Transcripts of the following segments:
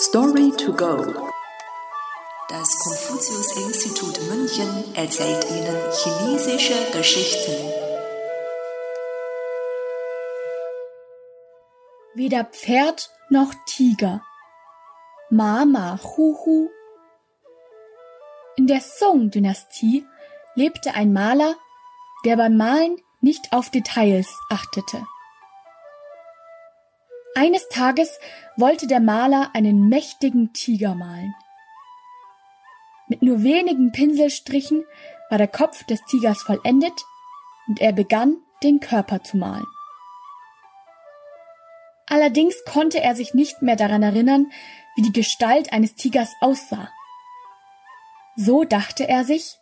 Story to go. Das Konfuzius-Institut München erzählt Ihnen chinesische Geschichten. Weder Pferd noch Tiger. Ma Ma Hu Hu. In der Song-Dynastie lebte ein Maler, der beim Malen nicht auf Details achtete. Eines Tages wollte der Maler einen mächtigen Tiger malen. Mit nur wenigen Pinselstrichen war der Kopf des Tigers vollendet und er begann, den Körper zu malen. Allerdings konnte er sich nicht mehr daran erinnern, wie die Gestalt eines Tigers aussah. So dachte er sich,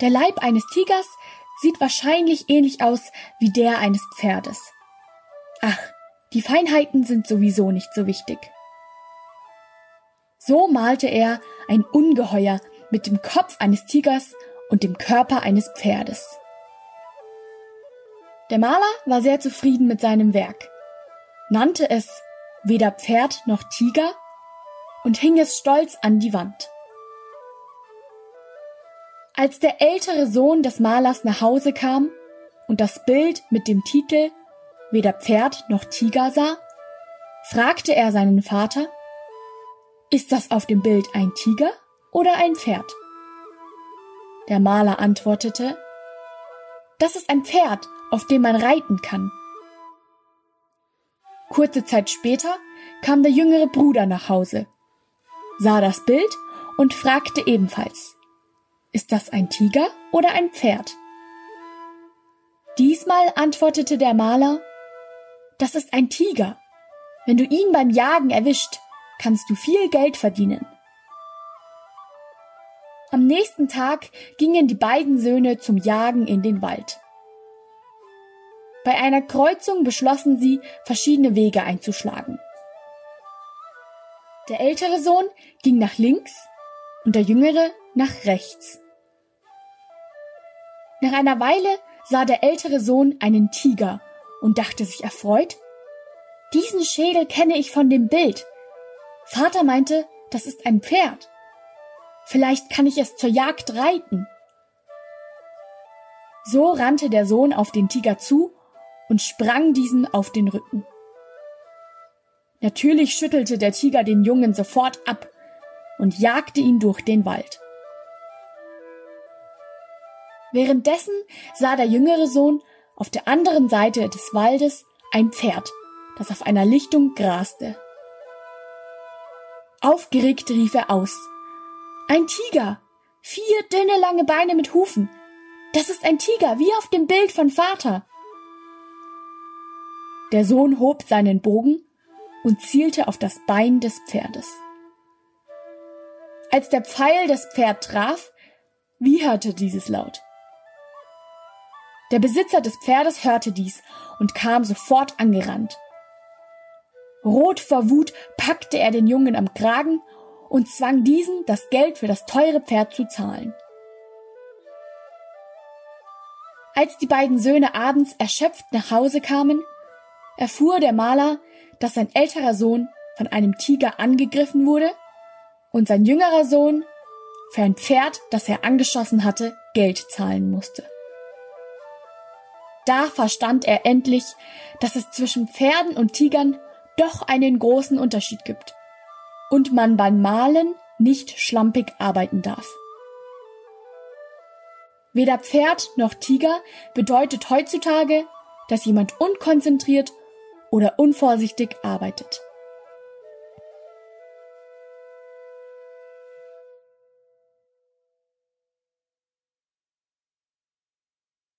der Leib eines Tigers sieht wahrscheinlich ähnlich aus wie der eines Pferdes. Die Feinheiten sind sowieso nicht so wichtig. So malte er ein Ungeheuer mit dem Kopf eines Tigers und dem Körper eines Pferdes. Der Maler war sehr zufrieden mit seinem Werk, nannte es weder Pferd noch Tiger und hing es stolz an die Wand. Als der ältere Sohn des Malers nach Hause kam und das Bild mit dem Titel weder Pferd noch Tiger sah, fragte er seinen Vater, ist das auf dem Bild ein Tiger oder ein Pferd? Der Maler antwortete, das ist ein Pferd, auf dem man reiten kann. Kurze Zeit später kam der jüngere Bruder nach Hause, sah das Bild und fragte ebenfalls, ist das ein Tiger oder ein Pferd? Diesmal antwortete der Maler, das ist ein Tiger. Wenn du ihn beim Jagen erwischt, kannst du viel Geld verdienen. Am nächsten Tag gingen die beiden Söhne zum Jagen in den Wald. Bei einer Kreuzung beschlossen sie, verschiedene Wege einzuschlagen. Der ältere Sohn ging nach links und der jüngere nach rechts. Nach einer Weile sah der ältere Sohn einen Tiger und dachte sich erfreut, diesen Schädel kenne ich von dem Bild. Vater meinte, das ist ein Pferd. Vielleicht kann ich es zur Jagd reiten. So rannte der Sohn auf den Tiger zu und sprang diesen auf den Rücken. Natürlich schüttelte der Tiger den Jungen sofort ab und jagte ihn durch den Wald. Währenddessen sah der jüngere Sohn auf der anderen Seite des Waldes ein Pferd, das auf einer Lichtung graste. Aufgeregt rief er aus. Ein Tiger! Vier dünne lange Beine mit Hufen. Das ist ein Tiger, wie auf dem Bild von Vater. Der Sohn hob seinen Bogen und zielte auf das Bein des Pferdes. Als der Pfeil das Pferd traf, wieherte dieses laut. Der Besitzer des Pferdes hörte dies und kam sofort angerannt. Rot vor Wut packte er den Jungen am Kragen und zwang diesen, das Geld für das teure Pferd zu zahlen. Als die beiden Söhne abends erschöpft nach Hause kamen, erfuhr der Maler, dass sein älterer Sohn von einem Tiger angegriffen wurde und sein jüngerer Sohn für ein Pferd, das er angeschossen hatte, Geld zahlen musste. Da verstand er endlich, dass es zwischen Pferden und Tigern doch einen großen Unterschied gibt und man beim Malen nicht schlampig arbeiten darf. Weder Pferd noch Tiger bedeutet heutzutage, dass jemand unkonzentriert oder unvorsichtig arbeitet.